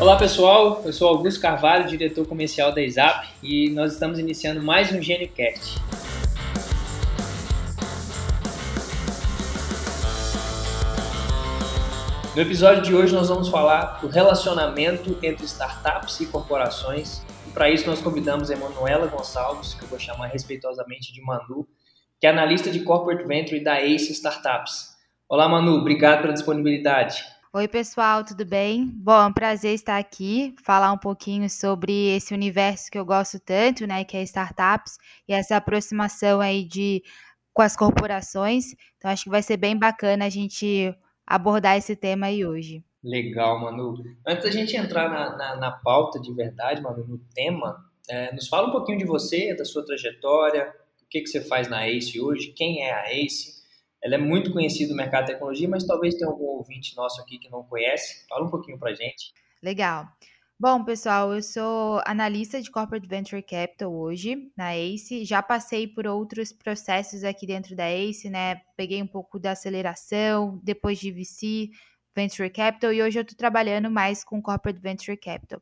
Olá pessoal, eu sou Augusto Carvalho, diretor comercial da ISAP e nós estamos iniciando mais um GeneCast. No episódio de hoje nós vamos falar do relacionamento entre startups e corporações. E para isso nós convidamos a Emanuela Gonçalves, que eu vou chamar respeitosamente de Manu, que é analista de Corporate Venture da Ace Startups. Olá Manu, obrigado pela disponibilidade. Oi, pessoal, tudo bem? Bom, é um prazer estar aqui, falar um pouquinho sobre esse universo que eu gosto tanto, né, que é startups, e essa aproximação aí de com as corporações. Então, acho que vai ser bem bacana a gente abordar esse tema aí hoje. Legal, Manu. Antes da gente entrar na, na, na pauta de verdade, Manu, no tema, é, nos fala um pouquinho de você, da sua trajetória, o que, que você faz na ACE hoje, quem é a ACE, ela é muito conhecida no mercado de tecnologia, mas talvez tenha algum ouvinte nosso aqui que não conhece. Fala um pouquinho para gente. Legal. Bom, pessoal, eu sou analista de Corporate Venture Capital hoje na ACE. Já passei por outros processos aqui dentro da ACE, né? Peguei um pouco da aceleração, depois de VC, Venture Capital, e hoje eu estou trabalhando mais com Corporate Venture Capital.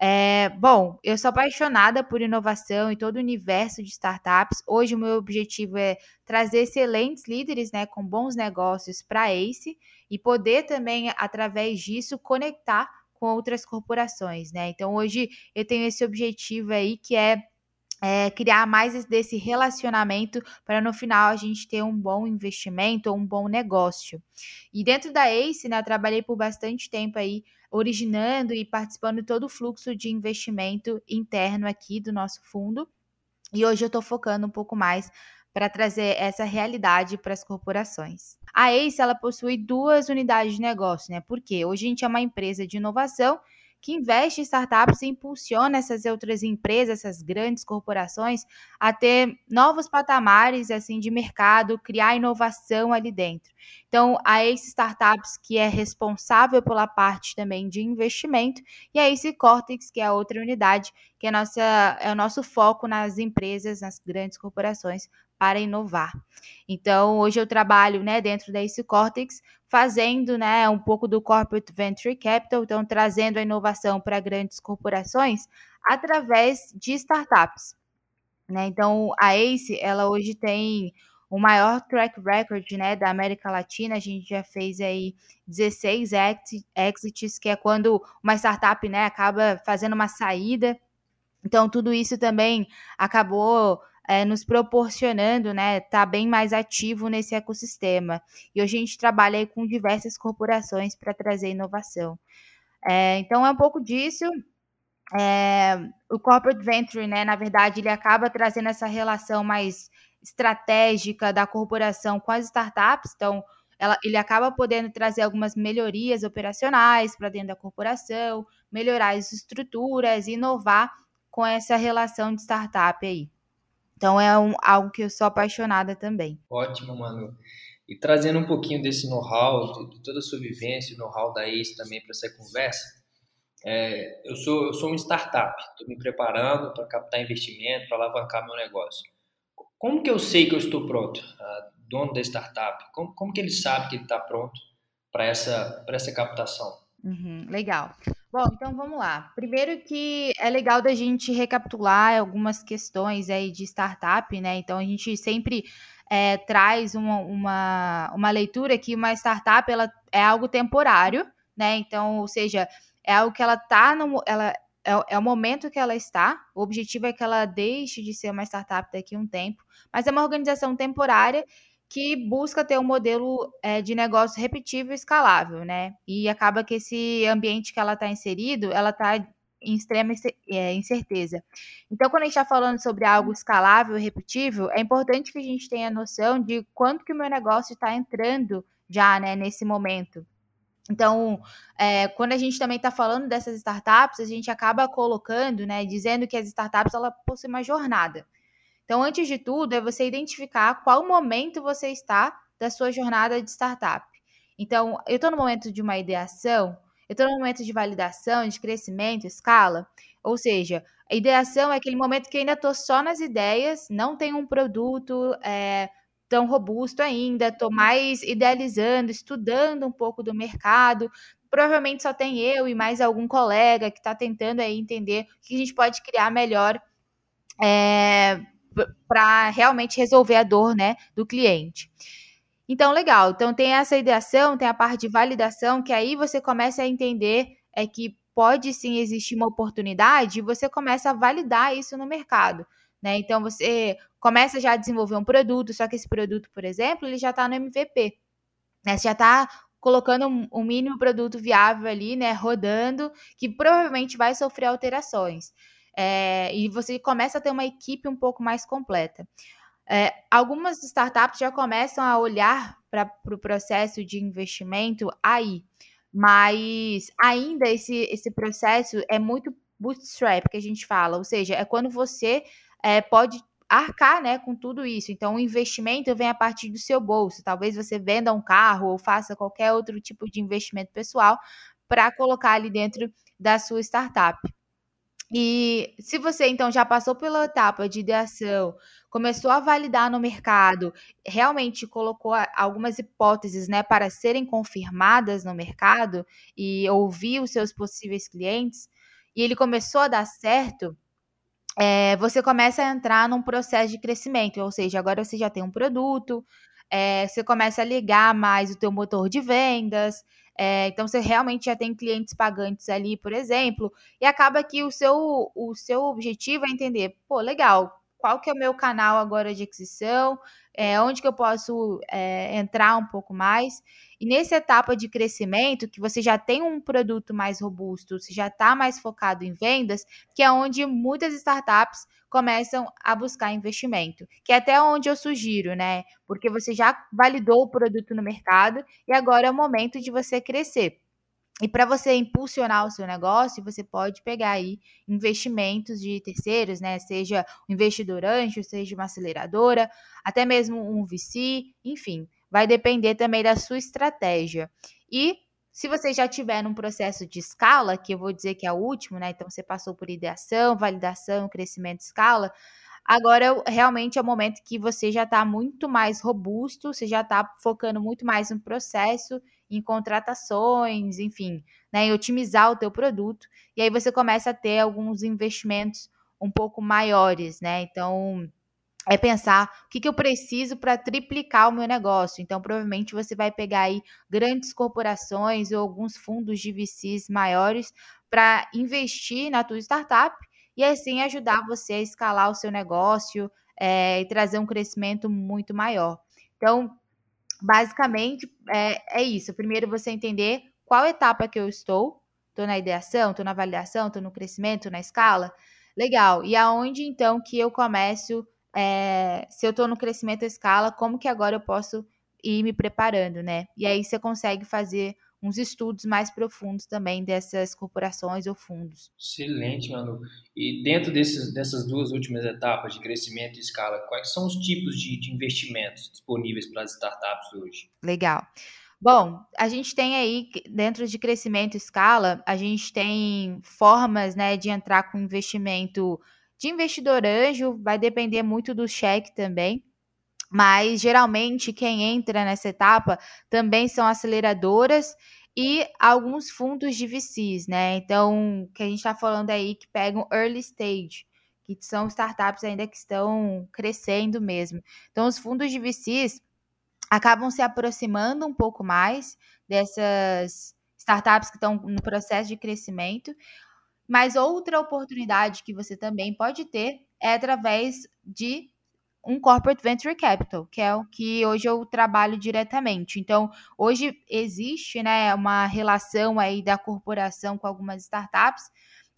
É, bom, eu sou apaixonada por inovação e todo o universo de startups. Hoje o meu objetivo é trazer excelentes líderes né, com bons negócios para ACE e poder também, através disso, conectar com outras corporações. Né? Então, hoje eu tenho esse objetivo aí que é é, criar mais desse relacionamento para no final a gente ter um bom investimento ou um bom negócio. E dentro da ACE, né, eu trabalhei por bastante tempo aí originando e participando todo o fluxo de investimento interno aqui do nosso fundo. E hoje eu estou focando um pouco mais para trazer essa realidade para as corporações. A ACE ela possui duas unidades de negócio, né? Porque hoje a gente é uma empresa de inovação que investe em startups e impulsiona essas outras empresas, essas grandes corporações, a ter novos patamares assim de mercado, criar inovação ali dentro. Então, a Ace Startups, que é responsável pela parte também de investimento, e a Ace Cortex, que é a outra unidade, que é, nossa, é o nosso foco nas empresas, nas grandes corporações, para inovar. Então, hoje eu trabalho né, dentro da Ace Cortex, fazendo né, um pouco do Corporate Venture Capital, então trazendo a inovação para grandes corporações através de startups. Né? Então, a Ace, ela hoje tem o maior track record né, da América Latina. A gente já fez aí 16 exits, que é quando uma startup né, acaba fazendo uma saída. Então, tudo isso também acabou é, nos proporcionando, né, tá bem mais ativo nesse ecossistema. E hoje a gente trabalha com diversas corporações para trazer inovação. É, então é um pouco disso. É, o corporate venture, né, na verdade, ele acaba trazendo essa relação mais estratégica da corporação com as startups. Então, ela, ele acaba podendo trazer algumas melhorias operacionais para dentro da corporação, melhorar as estruturas, inovar com essa relação de startup aí. Então é um, algo que eu sou apaixonada também. Ótimo, Manu. E trazendo um pouquinho desse know-how, de toda a sua vivência, know-how da ACE também para essa conversa, é, eu, sou, eu sou um startup, estou me preparando para captar investimento, para alavancar meu negócio. Como que eu sei que eu estou pronto, dono da startup? Como, como que ele sabe que ele está pronto para essa, essa captação? Uhum, legal. Bom, então vamos lá. Primeiro que é legal da gente recapitular algumas questões aí de startup, né? Então a gente sempre é, traz uma, uma, uma leitura que uma startup ela é algo temporário, né? Então, ou seja, é algo que ela tá no. Ela, é, é o momento que ela está. O objetivo é que ela deixe de ser uma startup daqui a um tempo, mas é uma organização temporária que busca ter um modelo é, de negócio repetível e escalável, né? E acaba que esse ambiente que ela está inserido, ela está em extrema é, incerteza. Então, quando a gente está falando sobre algo escalável e repetível, é importante que a gente tenha noção de quanto que o meu negócio está entrando já, né, nesse momento. Então, é, quando a gente também está falando dessas startups, a gente acaba colocando, né, dizendo que as startups ela possuem uma jornada. Então, antes de tudo, é você identificar qual momento você está da sua jornada de startup. Então, eu estou no momento de uma ideação, eu estou no momento de validação, de crescimento, escala. Ou seja, a ideação é aquele momento que ainda estou só nas ideias, não tenho um produto é, tão robusto ainda, estou mais idealizando, estudando um pouco do mercado, provavelmente só tem eu e mais algum colega que está tentando aí entender o que a gente pode criar melhor é, para realmente resolver a dor né, do cliente. Então, legal. Então, tem essa ideação, tem a parte de validação, que aí você começa a entender é que pode sim existir uma oportunidade e você começa a validar isso no mercado. Né? Então, você começa já a desenvolver um produto, só que esse produto, por exemplo, ele já está no MVP. Né? Você já está colocando um, um, mínimo produto viável ali, né, rodando, que provavelmente vai sofrer alterações. É, e você começa a ter uma equipe um pouco mais completa. É, algumas startups já começam a olhar para o pro processo de investimento aí, mas ainda esse, esse processo é muito bootstrap que a gente fala, ou seja, é quando você é, pode arcar né, com tudo isso. Então, o investimento vem a partir do seu bolso. Talvez você venda um carro ou faça qualquer outro tipo de investimento pessoal para colocar ali dentro da sua startup. E se você então já passou pela etapa de ideação, começou a validar no mercado, realmente colocou algumas hipóteses, né, para serem confirmadas no mercado e ouvir os seus possíveis clientes, e ele começou a dar certo, é, você começa a entrar num processo de crescimento, ou seja, agora você já tem um produto, é, você começa a ligar mais o teu motor de vendas, é, então você realmente já tem clientes pagantes ali, por exemplo, e acaba que o seu, o seu objetivo é entender, pô, legal, qual que é o meu canal agora de aquisição, é, onde que eu posso é, entrar um pouco mais. E nessa etapa de crescimento, que você já tem um produto mais robusto, você já está mais focado em vendas, que é onde muitas startups começam a buscar investimento, que é até onde eu sugiro, né? Porque você já validou o produto no mercado e agora é o momento de você crescer. E para você impulsionar o seu negócio, você pode pegar aí investimentos de terceiros, né? Seja um investidor anjo, seja uma aceleradora, até mesmo um VC, enfim, vai depender também da sua estratégia. E se você já tiver num processo de escala, que eu vou dizer que é o último, né? Então você passou por ideação, validação, crescimento, escala. Agora realmente é o momento que você já está muito mais robusto, você já está focando muito mais no processo, em contratações, enfim, né, em otimizar o teu produto. E aí você começa a ter alguns investimentos um pouco maiores, né? Então é pensar o que, que eu preciso para triplicar o meu negócio. Então, provavelmente você vai pegar aí grandes corporações ou alguns fundos de VCs maiores para investir na tua startup e assim ajudar você a escalar o seu negócio é, e trazer um crescimento muito maior. Então, basicamente é, é isso. Primeiro você entender qual etapa que eu estou. Estou na ideação, estou na validação, estou no crescimento, na escala. Legal. E aonde então que eu começo é, se eu estou no crescimento à escala, como que agora eu posso ir me preparando, né? E aí você consegue fazer uns estudos mais profundos também dessas corporações ou fundos. Excelente, Manu. E dentro desses, dessas duas últimas etapas de crescimento e escala, quais são os tipos de, de investimentos disponíveis para as startups hoje? Legal. Bom, a gente tem aí, dentro de crescimento e escala, a gente tem formas né, de entrar com investimento de investidor anjo, vai depender muito do cheque também. Mas geralmente quem entra nessa etapa também são aceleradoras e alguns fundos de VCs, né? Então, que a gente está falando aí que pegam early stage, que são startups ainda que estão crescendo mesmo. Então, os fundos de VCs acabam se aproximando um pouco mais dessas startups que estão no processo de crescimento, mas outra oportunidade que você também pode ter é através de um corporate venture capital, que é o que hoje eu trabalho diretamente. Então, hoje existe, né, uma relação aí da corporação com algumas startups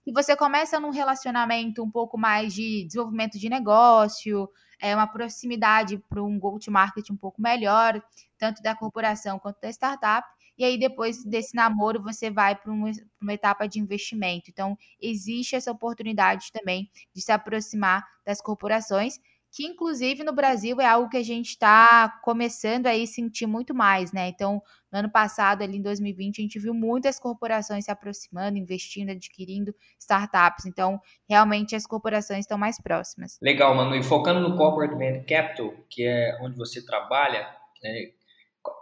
que você começa num relacionamento um pouco mais de desenvolvimento de negócio, é uma proximidade para um go-to-market um pouco melhor, tanto da corporação quanto da startup. E aí, depois desse namoro, você vai para uma, uma, etapa de investimento. Então, existe essa oportunidade também de se aproximar das corporações, que inclusive no Brasil é algo que a gente está começando aí sentir muito mais, né? Então, no ano passado, ali em 2020, a gente viu muitas corporações se aproximando, investindo, adquirindo startups. Então, realmente as corporações estão mais próximas. Legal, Manu. E focando no Corporate Venture Capital, que é onde você trabalha, né,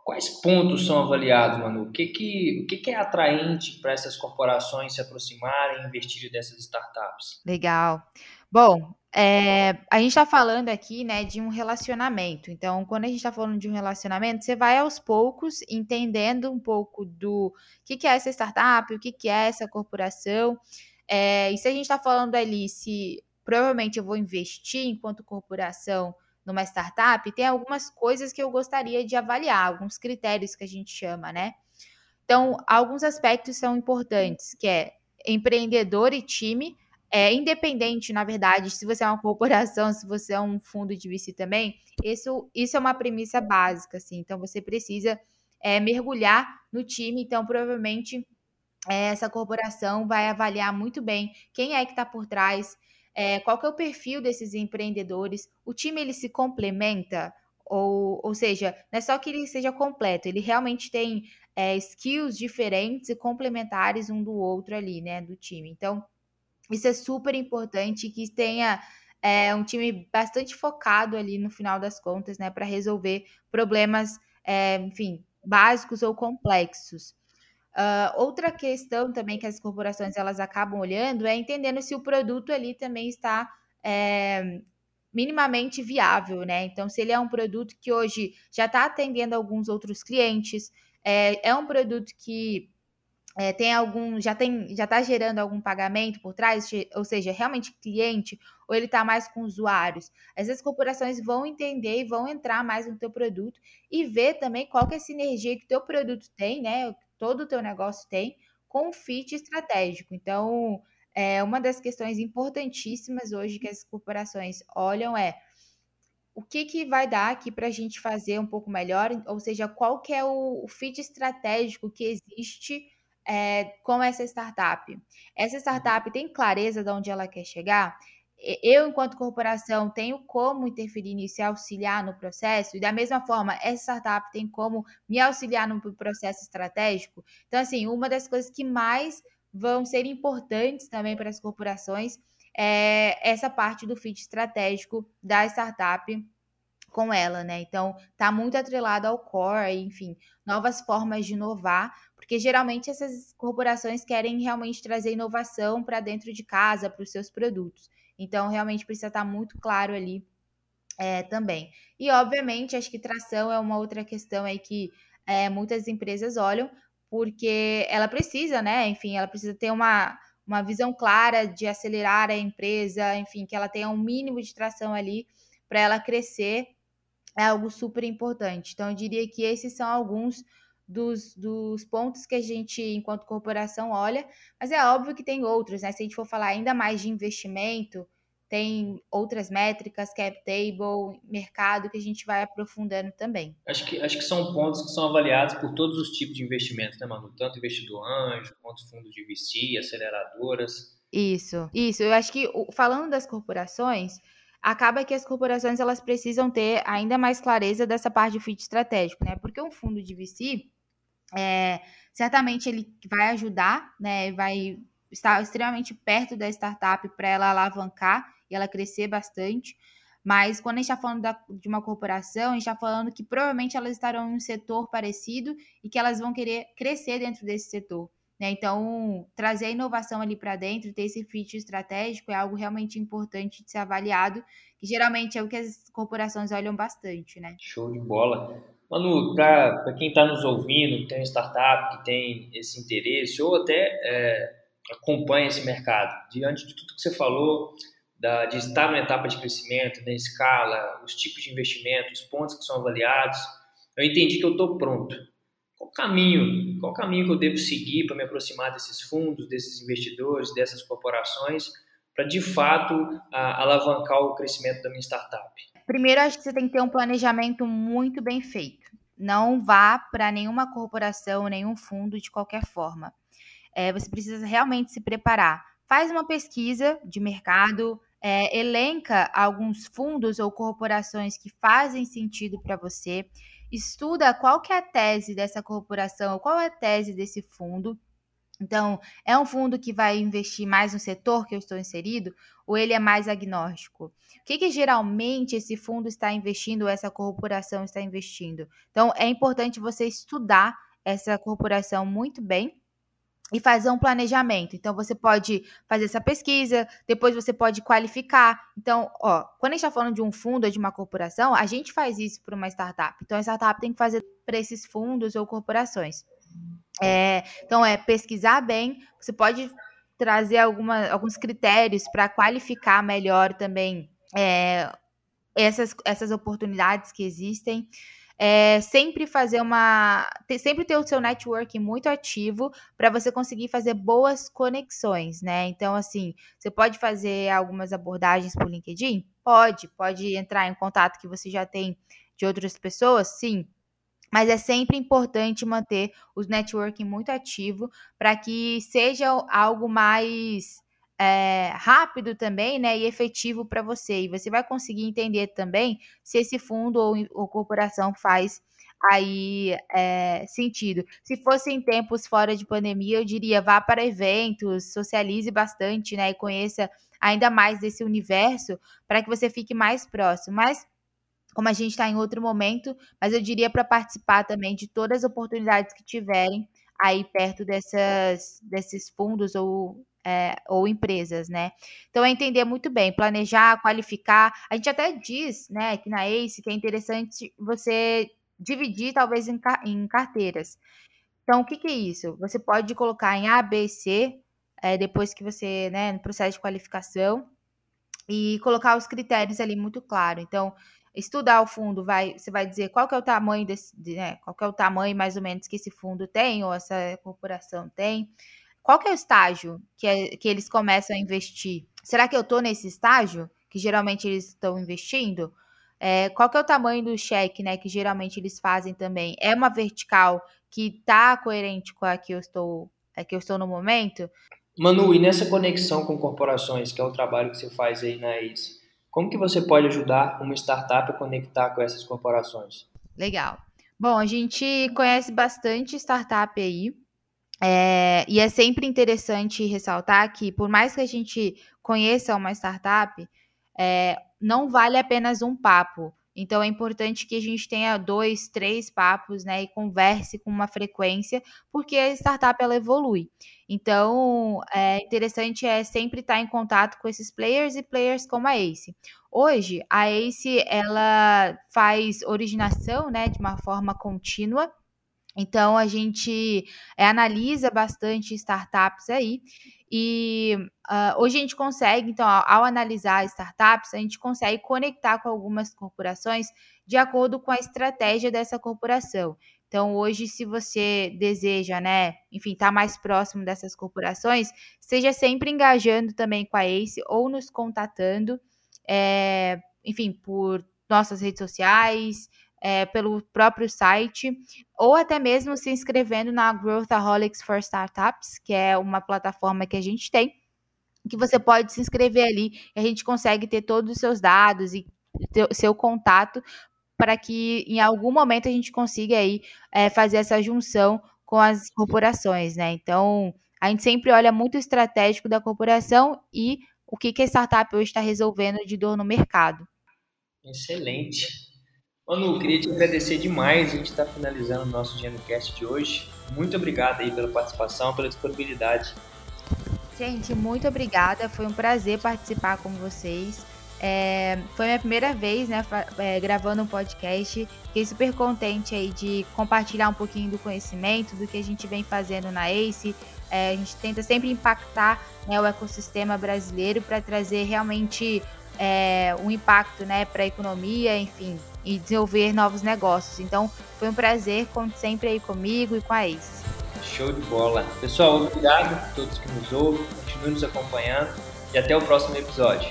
quais pontos são avaliados, Manu? O que, que, o que, que é atraente para essas corporações se aproximarem e investirem dessas startups? Legal. Bom, é, a gente está falando aqui, né, de um relacionamento. Então, quando a gente está falando de um relacionamento, você vai aos poucos entendendo um pouco do que, que é essa startup, o que, que é essa corporação. É, e se a gente está falando ali, se provavelmente eu vou investir enquanto corporação numa startup, tem algumas coisas que eu gostaria de avaliar, alguns critérios que a gente chama, né? Então, alguns aspectos são importantes, que é empreendedor e time, é independente, na verdade, se você é uma corporação, se você é um fundo de VC também, isso, isso é uma premissa básica, assim. Então, você precisa é, mergulhar no time. Então, provavelmente, é, essa corporação vai avaliar muito bem quem é que está por trás, é, qual que é o perfil desses empreendedores, o time ele se complementa, ou, ou seja, não é só que ele seja completo, ele realmente tem é, skills diferentes e complementares um do outro ali, né, do time. Então, isso é super importante que tenha é, um time bastante focado ali no final das contas, né, para resolver problemas, é, enfim, básicos ou complexos. Uh, outra questão também que as corporações elas acabam olhando é entendendo se o produto ali também está é, minimamente viável, né? Então, se ele é um produto que hoje já está atendendo alguns outros clientes, é, é um produto que é, tem algum, já tem, já está gerando algum pagamento por trás, ou seja, realmente cliente, ou ele está mais com usuários. Essas corporações vão entender e vão entrar mais no teu produto e ver também qual que é a sinergia que o teu produto tem, né? todo o teu negócio tem, com um fit estratégico. Então, é uma das questões importantíssimas hoje que as corporações olham é o que, que vai dar aqui para a gente fazer um pouco melhor, ou seja, qual que é o, o fit estratégico que existe é, com essa startup. Essa startup tem clareza de onde ela quer chegar? eu, enquanto corporação, tenho como interferir nisso e auxiliar no processo, e da mesma forma, essa startup tem como me auxiliar no processo estratégico. Então, assim, uma das coisas que mais vão ser importantes também para as corporações é essa parte do fit estratégico da startup com ela, né? Então, tá muito atrelado ao core, enfim, novas formas de inovar, porque geralmente essas corporações querem realmente trazer inovação para dentro de casa, para os seus produtos. Então, realmente precisa estar muito claro ali é, também. E, obviamente, acho que tração é uma outra questão aí que é, muitas empresas olham, porque ela precisa, né? Enfim, ela precisa ter uma, uma visão clara de acelerar a empresa, enfim, que ela tenha um mínimo de tração ali para ela crescer, é algo super importante. Então, eu diria que esses são alguns dos, dos pontos que a gente, enquanto corporação, olha, mas é óbvio que tem outros, né? Se a gente for falar ainda mais de investimento, tem outras métricas, cap table, mercado, que a gente vai aprofundando também. Acho que, acho que são pontos que são avaliados por todos os tipos de investimentos, né, Manu? Tanto investidor anjo, quanto fundo de VC, aceleradoras. Isso, isso. Eu acho que, falando das corporações, acaba que as corporações elas precisam ter ainda mais clareza dessa parte de fit estratégico, né? Porque um fundo de VC, é, certamente ele vai ajudar, né? Vai estar extremamente perto da startup para ela alavancar e ela crescer bastante. Mas quando a gente está falando da, de uma corporação, a gente está falando que provavelmente elas estarão em um setor parecido e que elas vão querer crescer dentro desse setor. Né? Então, trazer a inovação ali para dentro, ter esse fit estratégico é algo realmente importante de ser avaliado, que geralmente é o que as corporações olham bastante. Né? Show de bola. Manu, para quem está nos ouvindo, tem uma startup que tem esse interesse, ou até é, acompanha esse mercado, diante de tudo que você falou, da, de estar numa etapa de crescimento, da escala, os tipos de investimento, os pontos que são avaliados, eu entendi que eu estou pronto. Qual caminho? Qual caminho que eu devo seguir para me aproximar desses fundos, desses investidores, dessas corporações, para de fato a, alavancar o crescimento da minha startup? Primeiro, acho que você tem que ter um planejamento muito bem feito. Não vá para nenhuma corporação, nenhum fundo de qualquer forma. É, você precisa realmente se preparar. Faz uma pesquisa de mercado, é, elenca alguns fundos ou corporações que fazem sentido para você, estuda qual que é a tese dessa corporação, qual é a tese desse fundo, Então, é um fundo que vai investir mais no setor que eu estou inserido ou ele é mais agnóstico? O que, que geralmente esse fundo está investindo ou essa corporação está investindo? Então, é importante você estudar essa corporação muito bem e fazer um planejamento. Então, você pode fazer essa pesquisa, depois você pode qualificar. Então, ó, quando a gente está falando de um fundo ou de uma corporação, a gente faz isso para uma startup. Então, a startup tem que fazer para esses fundos ou corporações. É, então, é pesquisar bem. Você pode trazer alguma, alguns critérios para qualificar melhor também é, essas, essas oportunidades que existem. É, sempre fazer uma. Ter, sempre ter o seu network muito ativo para você conseguir fazer boas conexões, né? Então, assim, você pode fazer algumas abordagens por LinkedIn? Pode, pode entrar em contato que você já tem de outras pessoas, sim. Mas é sempre importante manter o networking muito ativo para que seja algo mais é, rápido também, né, e efetivo para você. E você vai conseguir entender também se esse fundo ou, ou corporação faz aí é, sentido. Se fosse em tempos fora de pandemia, eu diria vá para eventos, socialize bastante, né, e conheça ainda mais desse universo para que você fique mais próximo. Mas como a gente está em outro momento, mas eu diria para participar também de todas as oportunidades que tiverem aí perto dessas, desses fundos ou, é, ou empresas, né? Então é entender muito bem, planejar, qualificar. A gente até diz, né, que na ACE que é interessante você dividir talvez em, em carteiras. Então, o que, que, é isso? Você pode colocar em A, B, C, é, depois que você, né, no processo de qualificação, e colocar os critérios ali muito claro. Então, estudar o fundo, vai, você vai dizer qual que é o tamanho desse, né, qual que é o tamanho mais ou menos que esse fundo tem ou essa corporação tem. Qual que é o estágio que, é, que eles começam a investir? Será que eu estou nesse estágio que geralmente eles estão investindo? É, qual que é o tamanho do cheque, né, que geralmente eles fazem também? É uma vertical que está coerente com a que eu estou, a que eu estou no momento? Manu, e nessa conexão com corporações, que é o trabalho que você faz aí na ACE, como que você pode ajudar uma startup a conectar com essas corporações? Legal. Bom, a gente conhece bastante startup aí. É, e é sempre interessante ressaltar que, por mais que a gente conheça uma startup, é, não vale apenas um papo. Então é importante que a gente tenha dois, três papos, né, e converse com uma frequência, porque a startup ela evolui. Então é interessante é sempre estar em contato com esses players e players como a Ace. Hoje a Ace ela faz originação, né, de uma forma contínua. Então a gente é, analisa bastante startups aí e uh, hoje a gente consegue, então, ao, ao analisar startups, a gente consegue conectar com algumas corporações de acordo com a estratégia dessa corporação. Então, hoje, se você deseja, né, enfim, estar tá mais próximo dessas corporações, seja sempre engajando também com a ACE ou nos contatando, é, enfim, por nossas redes sociais, é, pelo próprio site, ou até mesmo se inscrevendo na Growthaholics for Startups, que é uma plataforma que a gente tem, que você pode se inscrever ali e a gente consegue ter todos os seus dados e ter, seu contato para que em algum momento a gente consiga aí é, fazer essa junção com as corporações, né? Então, a gente sempre olha muito o estratégico da corporação e o que, que a startup hoje está resolvendo de dor no mercado. Excelente. Manu, queria te agradecer demais. A gente está finalizando o nosso GenoCast de hoje. Muito obrigado aí pela participação, pela disponibilidade. Gente, muito obrigada. Foi um prazer participar com vocês. É, foi minha primeira vez, né, é, gravando um podcast. Fiquei super contente aí de compartilhar um pouquinho do conhecimento, do que a gente vem fazendo na ACE. É, a gente tenta sempre impactar né, o ecossistema brasileiro para trazer realmente é, um impacto né, para a economia, enfim, e desenvolver novos negócios. Então, foi um prazer, conte sempre aí comigo e com a Ace. Show de bola. Pessoal, obrigado a todos que nos ouvem, continuem nos acompanhando e até o próximo episódio.